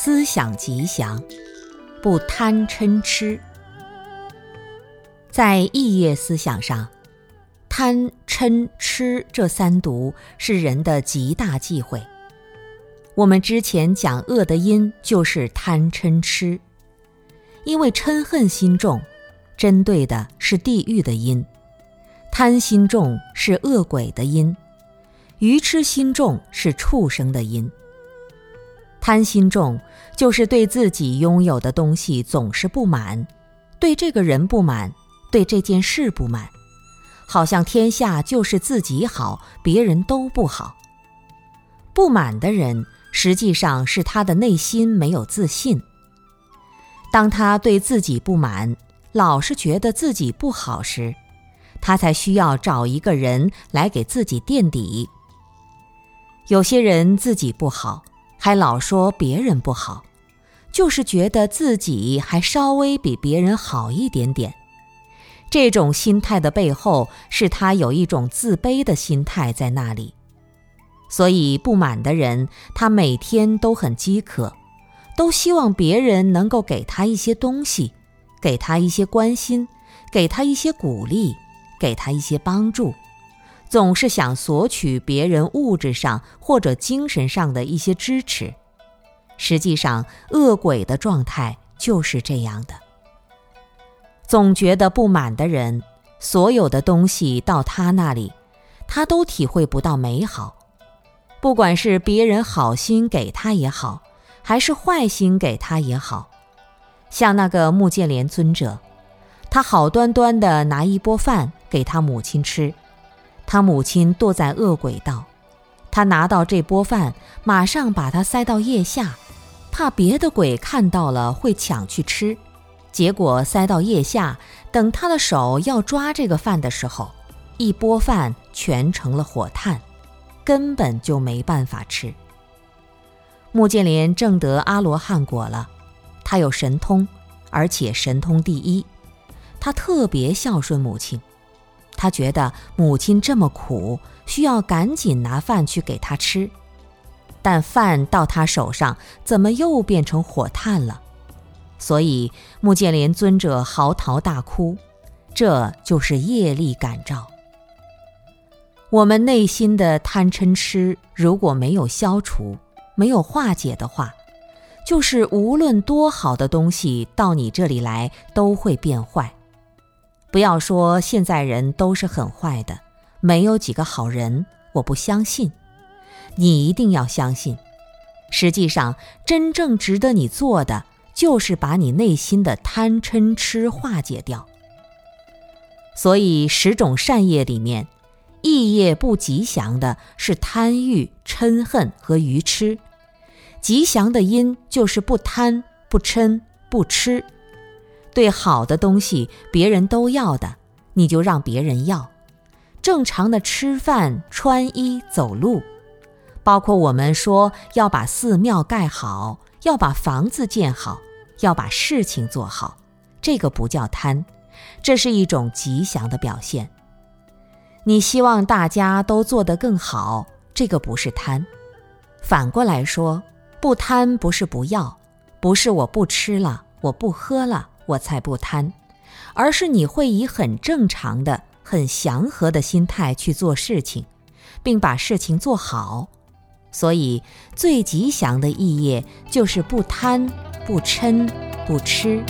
思想吉祥，不贪嗔痴。在异业思想上，贪嗔痴这三毒是人的极大忌讳。我们之前讲恶的因就是贪嗔痴，因为嗔恨心重，针对的是地狱的因；贪心重是恶鬼的因；愚痴心重是畜生的因。贪心重就是对自己拥有的东西总是不满，对这个人不满。对这件事不满，好像天下就是自己好，别人都不好。不满的人，实际上是他的内心没有自信。当他对自己不满，老是觉得自己不好时，他才需要找一个人来给自己垫底。有些人自己不好，还老说别人不好，就是觉得自己还稍微比别人好一点点。这种心态的背后，是他有一种自卑的心态在那里。所以不满的人，他每天都很饥渴，都希望别人能够给他一些东西，给他一些关心，给他一些鼓励，给他一些帮助，总是想索取别人物质上或者精神上的一些支持。实际上，恶鬼的状态就是这样的。总觉得不满的人，所有的东西到他那里，他都体会不到美好。不管是别人好心给他也好，还是坏心给他也好，像那个穆建连尊者，他好端端的拿一钵饭给他母亲吃，他母亲堕在恶鬼道，他拿到这钵饭，马上把它塞到腋下，怕别的鬼看到了会抢去吃。结果塞到腋下，等他的手要抓这个饭的时候，一钵饭全成了火炭，根本就没办法吃。穆建林正得阿罗汉果了，他有神通，而且神通第一。他特别孝顺母亲，他觉得母亲这么苦，需要赶紧拿饭去给他吃。但饭到他手上，怎么又变成火炭了？所以，穆建连尊者嚎啕大哭，这就是业力感召。我们内心的贪嗔痴如果没有消除、没有化解的话，就是无论多好的东西到你这里来都会变坏。不要说现在人都是很坏的，没有几个好人，我不相信。你一定要相信，实际上真正值得你做的。就是把你内心的贪嗔痴化解掉。所以十种善业里面，意业不吉祥的是贪欲、嗔恨和愚痴；吉祥的因就是不贪、不嗔、不痴。对好的东西，别人都要的，你就让别人要。正常的吃饭、穿衣、走路，包括我们说要把寺庙盖好，要把房子建好。要把事情做好，这个不叫贪，这是一种吉祥的表现。你希望大家都做得更好，这个不是贪。反过来说，不贪不是不要，不是我不吃了，我不喝了，我才不贪，而是你会以很正常的、很祥和的心态去做事情，并把事情做好。所以，最吉祥的意业就是不贪。不嗔不吃。